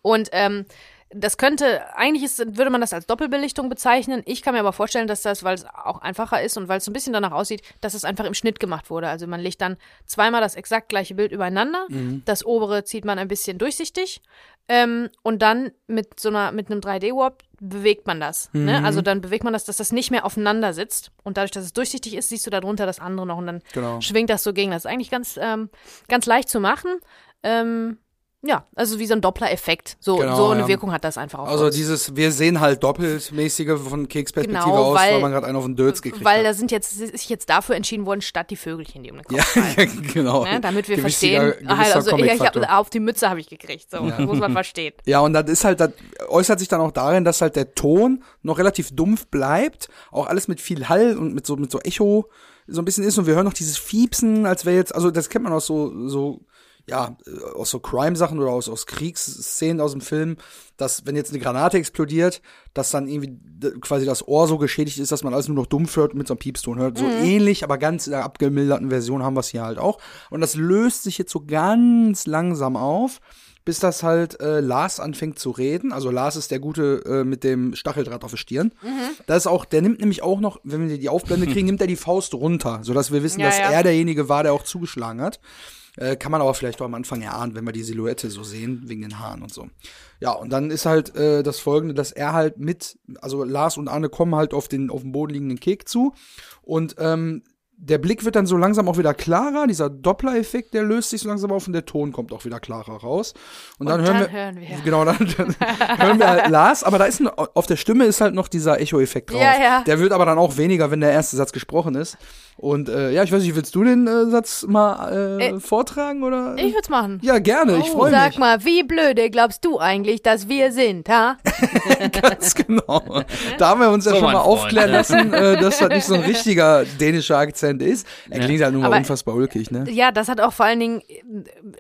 Und ähm, das könnte, eigentlich ist, würde man das als Doppelbelichtung bezeichnen. Ich kann mir aber vorstellen, dass das, weil es auch einfacher ist und weil es so ein bisschen danach aussieht, dass es einfach im Schnitt gemacht wurde. Also man legt dann zweimal das exakt gleiche Bild übereinander. Mhm. Das obere zieht man ein bisschen durchsichtig. Ähm, und dann mit so einer, mit einem 3D-Warp bewegt man das. Mhm. Ne? Also dann bewegt man das, dass das nicht mehr aufeinander sitzt. Und dadurch, dass es durchsichtig ist, siehst du darunter das andere noch und dann Genau. schwingt das so gegen. Das ist eigentlich ganz, ähm, ganz leicht zu machen. Ähm, ja, also wie so ein Doppler-Effekt. So, Genau, so eine ja. Wirkung hat das einfach auch. Also uns. dieses, wir sehen halt doppeltmäßige von Keksperspektive Genau, aus, weil, weil- man gerade einen auf den Dötz gekriegt Weil hat. da sind jetzt, ist sich jetzt dafür entschieden worden, statt die Vögelchen, die um den Kopf Ja, <laughs> fallen. genau. Ne? Damit wir Gewissiger- verstehen, ah, gewisser also Comic-Faktor. hab, auf die Mütze habe ich gekriegt, so muss man verstehen. Ja, und das ist halt, das äußert sich dann auch darin, dass halt der Ton noch relativ dumpf bleibt, auch alles mit viel Hall und mit so, mit so Echo so ein bisschen ist und wir hören noch dieses Fiepsen, als wäre jetzt, also das kennt man aus so, so, ja, äh, aus so Crime-Sachen oder aus, aus Kriegsszenen aus dem Film, dass wenn jetzt eine Granate explodiert, dass dann irgendwie quasi das Ohr so geschädigt ist, dass man alles nur noch dumpf hört und mit so einem Piepston hört. So ähnlich, aber ganz in der abgemilderten Version haben wir es hier halt auch. Und das löst sich jetzt so ganz langsam auf bis das halt äh, Lars anfängt zu reden. Also Lars ist der Gute äh, mit dem Stacheldraht auf der Stirn. Das ist auch, der nimmt nämlich auch noch, wenn wir die Aufblende kriegen, <laughs> nimmt er die Faust runter, sodass wir wissen, Ja, dass ja. er derjenige war, der auch zugeschlagen hat. Äh, kann man aber vielleicht auch am Anfang erahnen, wenn wir die Silhouette so sehen, wegen den Haaren und so. Ja, und dann ist halt äh, das folgende, dass er halt mit, also Lars und Arne kommen halt auf den auf dem Boden liegenden Kek zu und ähm, der Blick wird dann so langsam auch wieder klarer, dieser Doppler-Effekt, der löst sich so langsam auf und der Ton kommt auch wieder klarer raus. Und, dann, Und hören, dann wir, hören wir. Genau, dann, dann <laughs> hören wir halt Lars, aber da ist ein, auf der Stimme ist halt noch dieser Echo-Effekt drauf. Ja, ja. Der wird aber dann auch weniger, wenn der erste Satz gesprochen ist. Und äh, ja, ich weiß nicht, willst du den äh, Satz mal äh, Äh, vortragen oder? Ich würd's machen. ja, gerne, ich freue Sag mich. mal, wie blöde glaubst du eigentlich, dass wir sind, ha? <laughs> Ganz genau. Da haben wir uns ja So, schon mein mal Freund, aufklären ja. lassen, äh, dass das nicht so ein richtiger dänischer Akzent ist. Er Ja. klingt halt nur mal Aber- unfassbar ulkig, ne? Ja, das hat auch vor allen Dingen,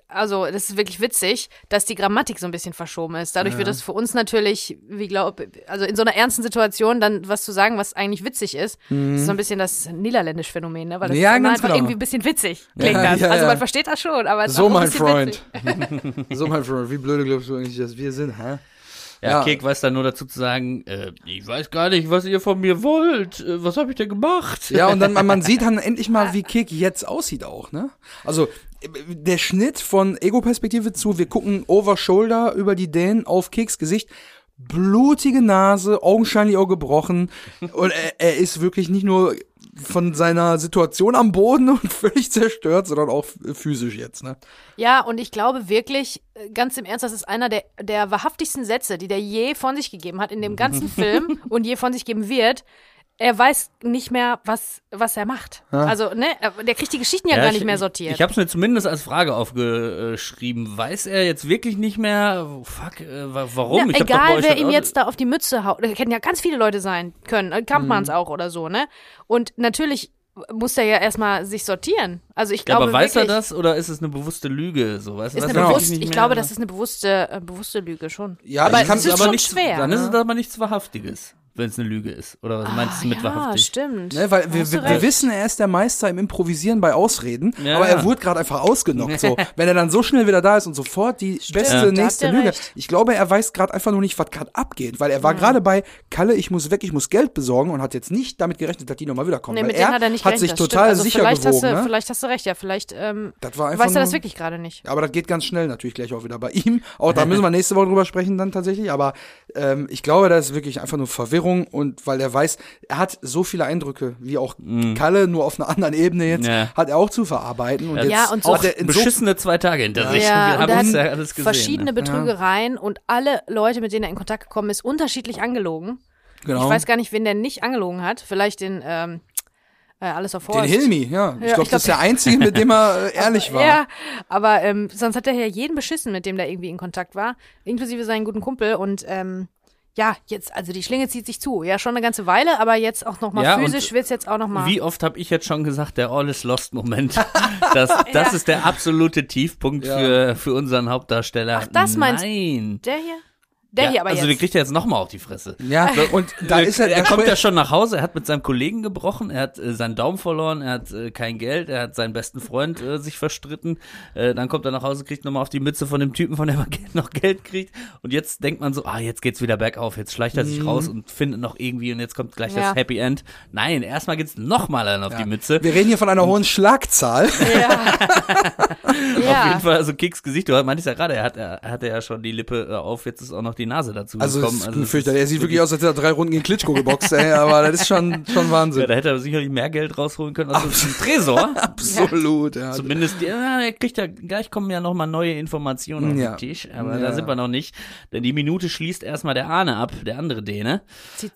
also das ist wirklich witzig, dass die Grammatik so ein bisschen verschoben ist. Dadurch wird es für uns natürlich, wie glaub, also in so einer ernsten Situation dann was zu sagen, was eigentlich witzig ist, ist so ein bisschen das niederländische Phänomen, ne? Weil das. Ja, ist immer genau. irgendwie ein bisschen witzig klingt Ja, das. ja, also ja. man versteht das schon, aber es ist So, auch ein mein bisschen Freund. witzig. <laughs> So, mein Freund, wie blöde glaubst du eigentlich, dass wir sind, hä? Ja, Ja. Kek weiß dann nur dazu zu sagen, äh, ich weiß gar nicht, was ihr von mir wollt. Äh, was habe ich denn gemacht? Ja, und dann man- man sieht dann <laughs> endlich mal, wie Kick jetzt aussieht auch, ne? Also der Schnitt von Ego-Perspektive zu, wir gucken over shoulder über die Dänen auf Kicks Gesicht. Blutige Nase, augenscheinlich auch gebrochen. Und er, er ist wirklich nicht nur von seiner Situation am Boden und <laughs> völlig zerstört, sondern auch physisch jetzt, ne? Ja, und ich glaube wirklich, äh, ganz im Ernst, das ist einer der, der wahrhaftigsten Sätze, die der je von sich gegeben hat in dem ganzen <laughs> Film und je von sich geben wird. Er weiß nicht mehr, was, was er macht. Also, ne, er- der kriegt die Geschichten ja, gar ich, nicht mehr sortiert. Ich habe es mir zumindest als Frage aufgeschrieben. Weiß er jetzt wirklich nicht mehr, fuck, äh, wa- warum? Ja, ich egal, wer ihm jetzt da auf die Mütze haut. Das hätten ja ganz viele Leute sein können. äh, Kampmanns Mhm. auch oder so, ne? Und natürlich muss er ja erstmal sich sortieren. Also ich Ja, glaube aber weiß wirklich, er das oder ist es eine bewusste Lüge? So, weißt, du, Ist eine bewusst, nicht ich mehr? glaube, das ist eine bewusste, äh, bewusste Lüge schon. Ja, Aber ich kann es ist aber schon nichts, schwer, Dann ne? ist es aber nichts Wahrhaftiges, wenn es eine Lüge ist. Oder was meinst du mit ja, wahrhaftig? stimmt. Ne, weil wir, wir, wir wissen, er ist der Meister im Improvisieren bei Ausreden, Ja. aber er wurde gerade einfach ausgenockt. So, <laughs> wenn er dann so schnell wieder da ist und sofort die beste Ja. Nächste Lüge. recht. Ich glaube, er weiß gerade einfach nur nicht, was gerade abgeht, weil er war gerade bei Kalle, ich muss weg, ich muss Geld besorgen und hat jetzt nicht damit gerechnet, dass die nochmal wiederkommen. Nee, mit er denen hat er nicht hat sich total stimmt. also sicher vielleicht gewogen. Hast du, ne? Vielleicht hast du recht, ja. Vielleicht ähm, Das war einfach weiß er das wirklich gerade nicht. Aber das geht ganz schnell natürlich gleich auch wieder bei ihm. Auch da müssen wir <laughs> nächste Woche drüber sprechen dann tatsächlich. Aber ähm, ich glaube, da ist wirklich einfach nur Verwirrung und weil er weiß, er hat so viele Eindrücke, wie auch Kalle, nur auf einer anderen Ebene jetzt, Ja. hat er auch zu verarbeiten. Und Ja, jetzt Ja, und so- er so Beschissene zwei Tage hinter sich. Ja, Wir und haben er uns hat ja alles gesehen. verschiedene ne? Betrügereien und alle Leute, mit denen er in Kontakt gekommen ist, unterschiedlich angelogen. genau, Ich weiß gar nicht, wen der nicht angelogen hat. Vielleicht den ähm, äh, alles auf den Horst. Hilmi, ja. Ich Ja, glaube, das ist der Einzige, mit dem er äh, <laughs> ehrlich war. Ja, aber ähm, sonst hat er ja jeden beschissen, mit dem der irgendwie in Kontakt war, inklusive seinen guten Kumpel und ähm, ja, jetzt, also die Schlinge zieht sich zu. Ja, schon eine ganze Weile, aber jetzt auch nochmal Ja, physisch wird's jetzt auch nochmal. Wie oft habe ich jetzt schon gesagt, der All is Lost Moment. <laughs> Das, das ist der absolute Tiefpunkt Ja. für, für unseren Hauptdarsteller. Ach, das meinst- Nein. Der hier? Der ja, hier aber also den jetzt. kriegt er jetzt nochmal auf die Fresse. Ja, und <laughs> da ist er, er kommt ja schon nach Hause, er hat mit seinem Kollegen gebrochen, er hat äh, seinen Daumen verloren, er hat äh, kein Geld, er hat seinen besten Freund äh, sich verstritten. Äh, dann kommt er nach Hause, kriegt nochmal auf die Mütze von dem Typen, von dem er <laughs> Geld- noch Geld kriegt. Und jetzt denkt man so, ah, jetzt geht's wieder bergauf, jetzt schleicht er Mhm. sich raus und findet noch irgendwie und jetzt kommt gleich Ja. das Happy End. Nein, erstmal geht's nochmal einen auf die Mütze. wir reden hier von einer hohen Schlagzahl. <laughs> Auf jeden ja. Fall, also Kicks Gesicht, du meintest ja gerade, er, hat, er hatte ja schon die Lippe äh, auf, jetzt ist auch noch die Nase dazu Also, gekommen. es fürchterlich. Er sieht wirklich aus, als hätte er drei Runden gegen Klitschko geboxt, ey, aber das ist schon, schon Ja, Wahnsinn. da hätte er sicherlich mehr Geld rausholen können aus dem Tresor. <laughs> Absolut, ja. Zumindest, ja, er kriegt ja, gleich kommen ja nochmal neue Informationen auf Ja. den Tisch, aber Ja. da sind wir noch nicht. Denn die Minute schließt erstmal der Ahne ab, der andere Däne,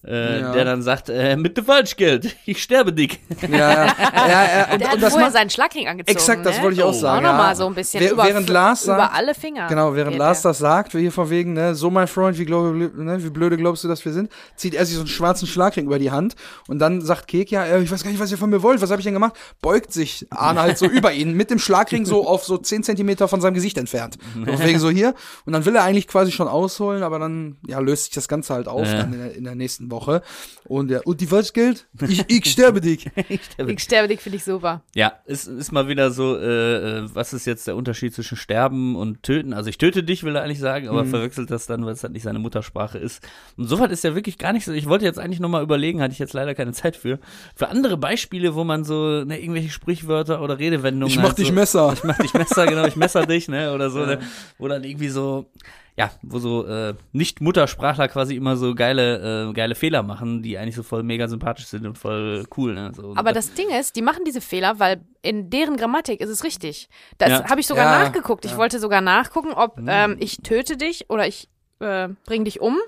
äh, Ja. der dann sagt, äh, mit dem Falschgeld, ich sterbe dick. Ja, ja, ja, ja. <laughs> Und, Der hat und das vorher seinen Schlagring angezogen. Exakt, das ne? wollte ich auch Oh. sagen, Auch ja. nochmal so ein bisschen Wer- über, während Lars über sagt- alle Finger. Genau, während Lars das sagt, hier von wegen, ne, so mein Freund, wie, glaub, ne, wie blöde glaubst du, dass wir sind, zieht er sich so einen schwarzen Schlagring über die Hand und dann sagt Kek, ja, äh, ich weiß gar nicht, was ihr von mir wollt, was habe ich denn gemacht? Beugt sich Arne halt so <laughs> über ihn, mit dem Schlagring so auf so 10 Zentimeter von seinem Gesicht entfernt. Deswegen so hier. Und dann will er eigentlich quasi schon ausholen, aber dann, ja, löst sich das Ganze halt auf Ja. dann in der, in der nächsten Woche. Und ja, und die Falschgeld? Ich, ich sterbe dich. <laughs> ich sterbe Ich sterbe dich, finde ich super. Ja, ist, ist mal wieder so, äh, äh, was ist jetzt der Unterschied zwischen sterben und töten? Also ich töte dich, will er eigentlich sagen, Mhm. aber verwechselt das dann, weil halt nicht seine Muttersprache ist. Und soweit ist ja wirklich gar nicht so. Ich wollte jetzt eigentlich nochmal überlegen, hatte ich jetzt leider keine Zeit für. Für andere Beispiele, wo man so ne, irgendwelche Sprichwörter oder Redewendungen. Ich mach halt dich so, Messer. Ich mach dich Messer, genau, ich messer dich, ne? Oder so, <laughs> ne? Wo dann irgendwie so, ja, wo so äh, Nicht-Muttersprachler quasi immer so geile, äh, geile Fehler machen, die eigentlich so voll mega sympathisch sind und voll cool, ne? So, Aber das Ding ist, die machen diese Fehler, weil in deren Grammatik ist es richtig. Das Ja. habe ich sogar Ja, nachgeguckt. Ich wollte sogar nachgucken, ob ähm, ich töte dich oder ich äh, bring dich um.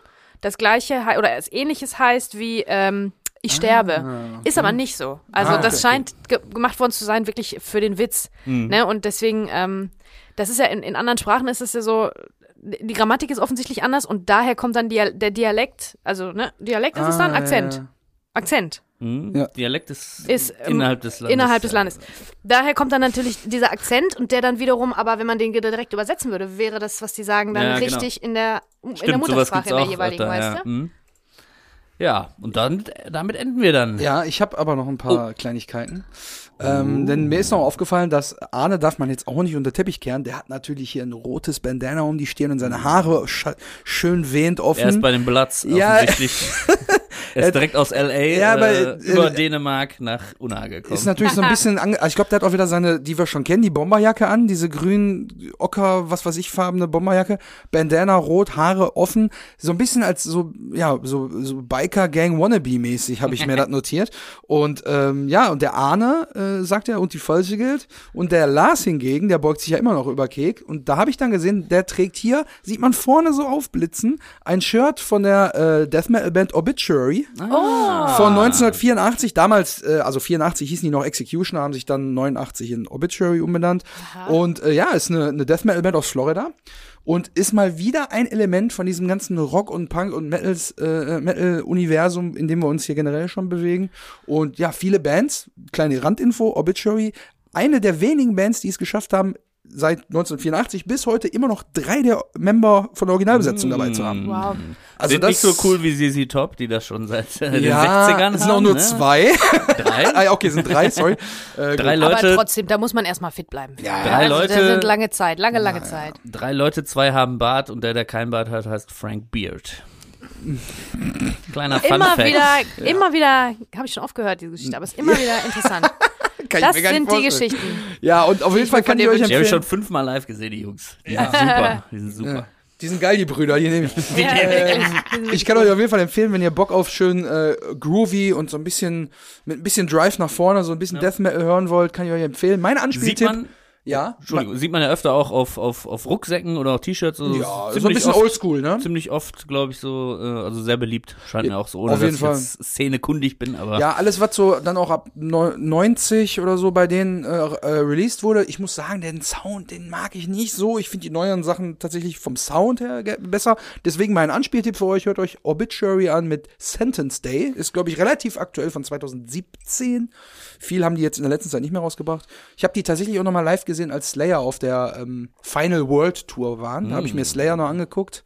Das gleiche oder das ähnliches heißt wie ähm, ich sterbe. Ist aber nicht so. Also Ah, das okay. scheint ge gemacht worden zu sein, wirklich für den Witz. Ne? Und deswegen, ähm, das ist ja in, in anderen Sprachen ist es ja so, die Grammatik ist offensichtlich anders und daher kommt dann Dia der Dialekt, also ne, Dialekt ist es dann Ah, Akzent. ja. Akzent Hm? Ja. Dialekt ist, ist ähm, innerhalb des Landes. Innerhalb des Landes. Daher kommt dann natürlich dieser Akzent und der dann wiederum, aber wenn man den direkt übersetzen würde, wäre das, was die sagen, dann Ja, genau. richtig in der, in der Stimmt, sowas Muttersprache in der jeweiligen, öfter, weißt ja. du? Hm. Ja, und dann, damit enden wir dann. Ja, ich habe aber noch ein Oh. paar Kleinigkeiten. Ähm, Denn mir ist noch aufgefallen, dass Arne darf man jetzt auch nicht unter Teppich kehren. Der hat natürlich hier ein rotes Bandana um die Stirn und seine Haare sch- schön wehend offen. Er ist bei den Bloods Ja. <laughs> er ist direkt aus L.A. Ja, aber, äh, äh, über äh, Dänemark nach Unna gekommen. Ist natürlich so ein bisschen, ange also ich glaube, der hat auch wieder seine, die wir schon kennen, die Bomberjacke an, diese grün, ocker, was weiß ich, farbene Bomberjacke, Bandana rot, Haare offen, so ein bisschen als so, ja, so, so Biker-Gang-Wannabe-mäßig habe ich mir das <laughs> notiert. Und ähm, ja, und der Arne äh, sagt ja, und die Falsche gilt. Und der Lars hingegen, der beugt sich ja immer noch über Kek. Und da habe ich dann gesehen, der trägt hier, sieht man vorne so aufblitzen, ein Shirt von der äh, Death Metal Band Obituary Oh. von 1984, damals, äh, also 84 hießen die noch Execution, haben sich dann 89 in Obituary umbenannt. Und äh, ja, ist eine, eine Death Metal Band aus Florida und ist mal wieder ein Element von diesem ganzen Rock und Punk und Metals, äh, Metal-Universum, in dem wir uns hier generell schon bewegen. Und ja, viele Bands, kleine Randinfo, Obituary, eine der wenigen Bands, die es geschafft haben, seit 1984 bis heute immer noch drei der Member von der Originalbesetzung dabei zu haben. Wow. Also Sind das nicht so cool wie ZZ Top, die das schon seit äh, <laughs> den ja, 60ern es sind haben. auch nur ne? zwei. Drei? <laughs> ah, ja, okay, es sind drei, sorry. <laughs> Äh, Drei Aber Leute, trotzdem, da muss man erstmal fit bleiben. Ja, Drei also, Leute- Das sind lange Zeit, lange, lange Zeit. drei Leute, zwei haben Bart und der, der kein Bart hat, heißt Frank Beard. Kleiner Fun Immer Fact. wieder, immer wieder, habe ich schon oft gehört, diese Geschichte, aber es ist immer wieder interessant. <laughs> Kann ich Das mir gar nicht sind die. Geschichten. Ja, und auf jeden Fall kann ich euch Die habe ich schon empfehlen. fünfmal live gesehen, die Jungs. Die sind super. Die sind super. Ja. Die sind geil, die Brüder, die nehme ich. <laughs> Ähm, Ich kann euch auf jeden Fall empfehlen, wenn ihr Bock auf schön äh, groovy und so ein bisschen mit ein bisschen Drive nach vorne, so ein bisschen Death Metal hören wollt, kann ich euch empfehlen. Mein Sieht Anspieltipp, man, ja, Entschuldigung, sieht man ja öfter auch auf, auf, auf Rucksäcken oder auch T-Shirts. Also ja, so ein ziemlich bisschen oldschool, ne? Ziemlich oft, glaube ich, so, äh, also sehr beliebt. Scheint mir auch so, ohne auf jeden dass Fall. ich jetzt szenekundig bin, aber Ja, alles, was so dann auch ab neu- 90 oder so bei denen äh, äh, released wurde, ich muss sagen, den Sound, den mag ich nicht so. Ich finde die neueren Sachen tatsächlich vom Sound her besser. Deswegen mein Anspieltipp für euch, hört euch Obituary an mit Sentence Day. Ist, glaube ich, relativ aktuell von 2017. Viel haben die jetzt in der letzten Zeit nicht mehr rausgebracht. Ich habe die tatsächlich auch noch mal live gesehen, als Slayer auf der ähm, Final World Tour waren. Da habe ich mir Slayer noch angeguckt.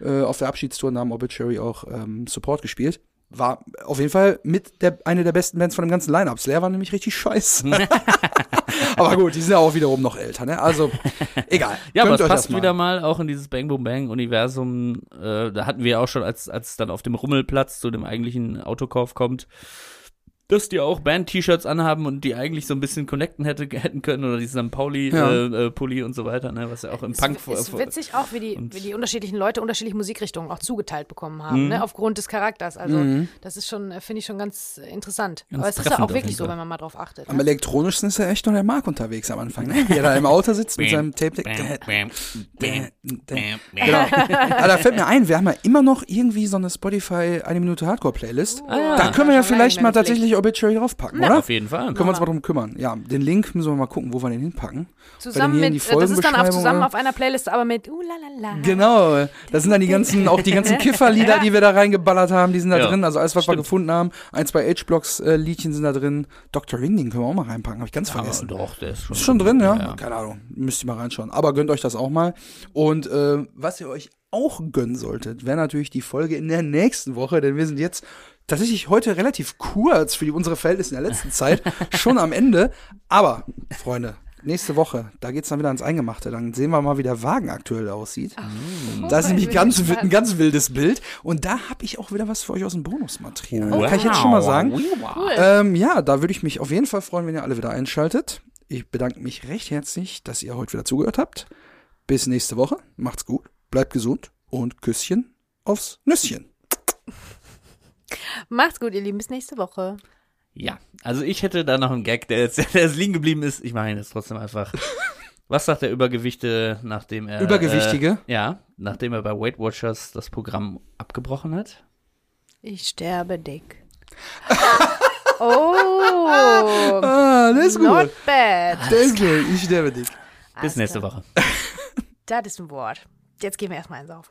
Äh, auf der Abschiedstour haben Obituary auch ähm, Support gespielt. War auf jeden Fall mit der, eine der besten Bands von dem ganzen Line-Up. Slayer war nämlich richtig scheiße. <laughs> <laughs> aber gut, die sind ja auch wiederum noch älter, ne? Also, egal. Ja, aber Gönnt es euch passt das mal. wieder mal auch in dieses Bang Boom Bang Universum. Äh, da hatten wir auch schon, als als es dann auf dem Rummelplatz zu dem eigentlichen Autokauf kommt, dass die auch Band-T-Shirts anhaben und die eigentlich so ein bisschen connecten hätte, hätten können oder diesen St. Pauli Ja. äh, äh, und so weiter, ne, was ja auch im Punk Es ist witzig auch, wie die, wie die unterschiedlichen Leute unterschiedliche Musikrichtungen auch zugeteilt bekommen haben, Mhm. ne, aufgrund des Charakters. Also Mhm. das ist schon, äh, finde ich schon ganz interessant. Ganz Aber es ist ja auch wirklich so, wenn man mal drauf achtet. Am Ne? elektronischen ist ja echt noch der Marc unterwegs am Anfang, ne? Wie er da im Auto sitzt mit seinem Tape. Genau. Aber da fällt mir ein, wir haben ja immer noch irgendwie so eine Spotify eine Minute Hardcore Playlist. Ah, ja. Da können wir ja vielleicht mal mehr tatsächlich Obituary draufpacken, Ja, oder? auf jeden Fall. Können wir uns mal drum kümmern. Ja, den Link müssen wir mal gucken, wo wir den hinpacken. Zusammen mit, äh, das ist dann auch Folgenbeschreibung, zusammen oder? auf einer Playlist, aber mit uh, Ulalala. Genau, das sind dann die ganzen, auch die ganzen <laughs> Kifferlieder, die wir da reingeballert haben, die sind da Ja, drin. Also alles, was wir stimmt. gefunden haben. Ein, zwei H-Blocks-Liedchen sind da drin. Dr. Ring, den können wir auch mal reinpacken, habe ich ganz vergessen. Aber doch, der ist schon, Ist schon drin, ja? ja. Keine Ahnung. Müsst ihr mal reinschauen. Aber gönnt euch das auch mal. Und äh, was ihr euch auch gönnen solltet, wäre natürlich die Folge in der nächsten Woche, denn wir sind jetzt tatsächlich heute relativ kurz für unsere Verhältnisse in der letzten Zeit, schon am Ende. Aber, Freunde, nächste Woche, da geht's dann wieder ans Eingemachte. Dann sehen wir mal, wie der Wagen aktuell aussieht. Das ist nämlich ich bin ganz, ein ganz wildes Bild. Und da habe ich auch wieder was für euch aus dem Bonusmaterial. Wow. Kann ich jetzt schon mal sagen. Cool. Ähm, ja, da würde ich mich auf jeden Fall freuen, wenn ihr alle wieder einschaltet. Ich bedanke mich recht herzlich, dass ihr heute wieder zugehört habt. Bis nächste Woche. Macht's gut, bleibt gesund und Küsschen aufs Nüsschen. Macht's gut, ihr Lieben. Bis nächste Woche. Ja, also ich hätte da noch einen Gag, der jetzt, <laughs> der jetzt liegen geblieben ist. Ich mache ihn jetzt trotzdem einfach. <laughs> Was sagt der Übergewichte, nachdem er. Übergewichtige? Äh, ja, nachdem er bei Weight Watchers das Programm abgebrochen hat? Ich sterbe dick. <laughs> Oh, Ah, das ist gut. not bad. Das ist gut. Ich sterbe dich. Bis nächste Woche. Das ist ein Wort. Jetzt gehen wir erstmal ins Auf.